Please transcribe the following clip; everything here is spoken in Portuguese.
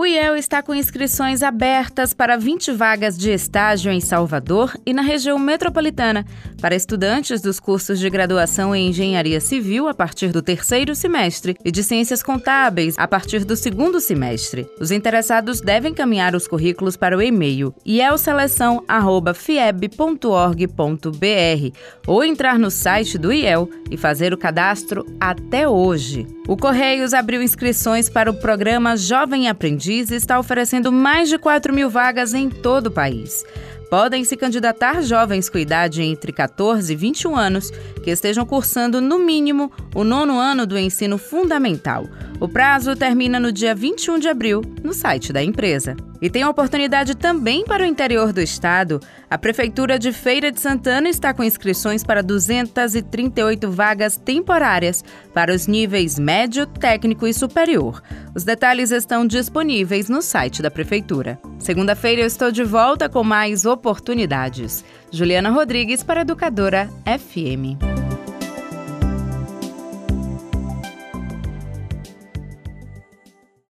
O IEL está com inscrições abertas para 20 vagas de estágio em Salvador e na região metropolitana, para estudantes dos cursos de graduação em Engenharia Civil a partir do terceiro semestre e de Ciências Contábeis a partir do segundo semestre. Os interessados devem encaminhar os currículos para o e-mail ielseleção.fieb.org.br ou entrar no site do IEL e fazer o cadastro até hoje. O Correios abriu inscrições para o programa Jovem Aprendiz Diz está oferecendo mais de 4 mil vagas em todo o país. Podem se candidatar jovens com idade entre 14 e 21 anos que estejam cursando, no mínimo, o nono ano do ensino fundamental. O prazo termina no dia 21 de abril, no site da empresa. E tem oportunidade também para o interior do estado. A Prefeitura de Feira de Santana está com inscrições para 238 vagas temporárias para os níveis médio, técnico e superior. Os detalhes estão disponíveis no site da Prefeitura. Segunda-feira eu estou de volta com mais oportunidades. Juliana Rodrigues para Educadora FM.